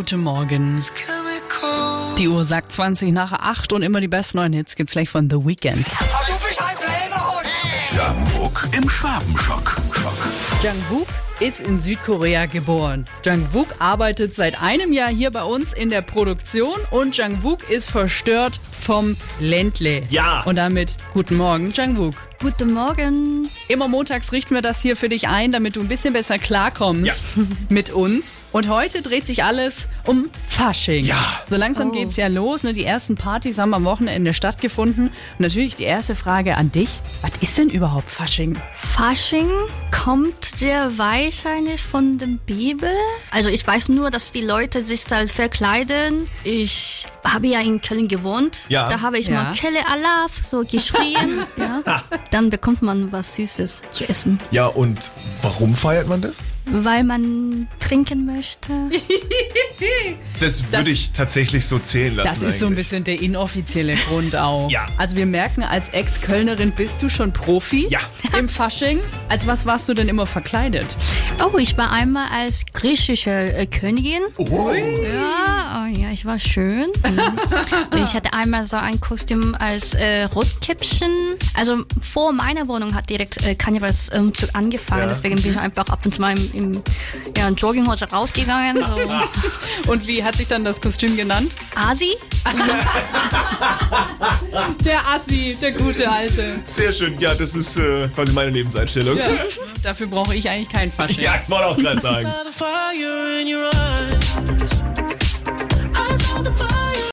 guten Morgen. Die Uhr sagt 20 nach 8 und immer die besten neuen Hits gibt's gleich von The Weeknd. Ah, du bist ein Bläderhund! Jungkook im Schwabenschock. Schock. Jungkook ist in Südkorea geboren. Jungkook arbeitet seit einem Jahr hier bei uns in der Produktion und Jungkook ist verstört vom Ländle. Ja. Und damit guten Morgen, Jungkook. Guten Morgen. Immer montags richten wir das hier für dich ein, damit du ein bisschen besser klarkommst Ja. mit uns. Und heute dreht sich alles um Fasching. Ja. So langsam Oh. geht's ja los. Ne? Die ersten Partys haben am Wochenende stattgefunden. Und natürlich die erste Frage an dich. Was ist denn überhaupt Fasching? Fasching kommt sehr wahrscheinlich von der Bibel. Also ich weiß nur, dass die Leute sich da verkleiden. Ich habe ja in Köln gewohnt. Ja. Da habe ich Ja. mal Kelle Alaf so geschrien. ja. Dann bekommt man was Süßes zu essen, Ja, und warum feiert man das? weil man trinken möchte. Das würde ich tatsächlich so zählen lassen. Das ist so ein eigentlich. bisschen der inoffizielle Grund auch. Ja. Also wir merken, als Ex-Kölnerin bist du schon Profi Ja. im Fasching. Als was warst du denn immer verkleidet? Oh, ich war einmal als griechische äh, Königin. Oh. Oh ja, ich war schön. Und ich hatte einmal so ein Kostüm als äh, Rotkäppchen. Also vor meiner Wohnung hat direkt äh, Karnevalsumzug angefangen. Ja. Deswegen bin ich einfach ab und zu mal im, im ja, in Jogginghose rausgegangen. So Und wie hat sich dann das Kostüm genannt? Asi. Der Assi, der gute Alte. Sehr schön. Ja, das ist äh, quasi meine Lebenseinstellung. Ja, dafür brauche ich eigentlich kein Fasching. Ja, ich wollte auch gerade sagen.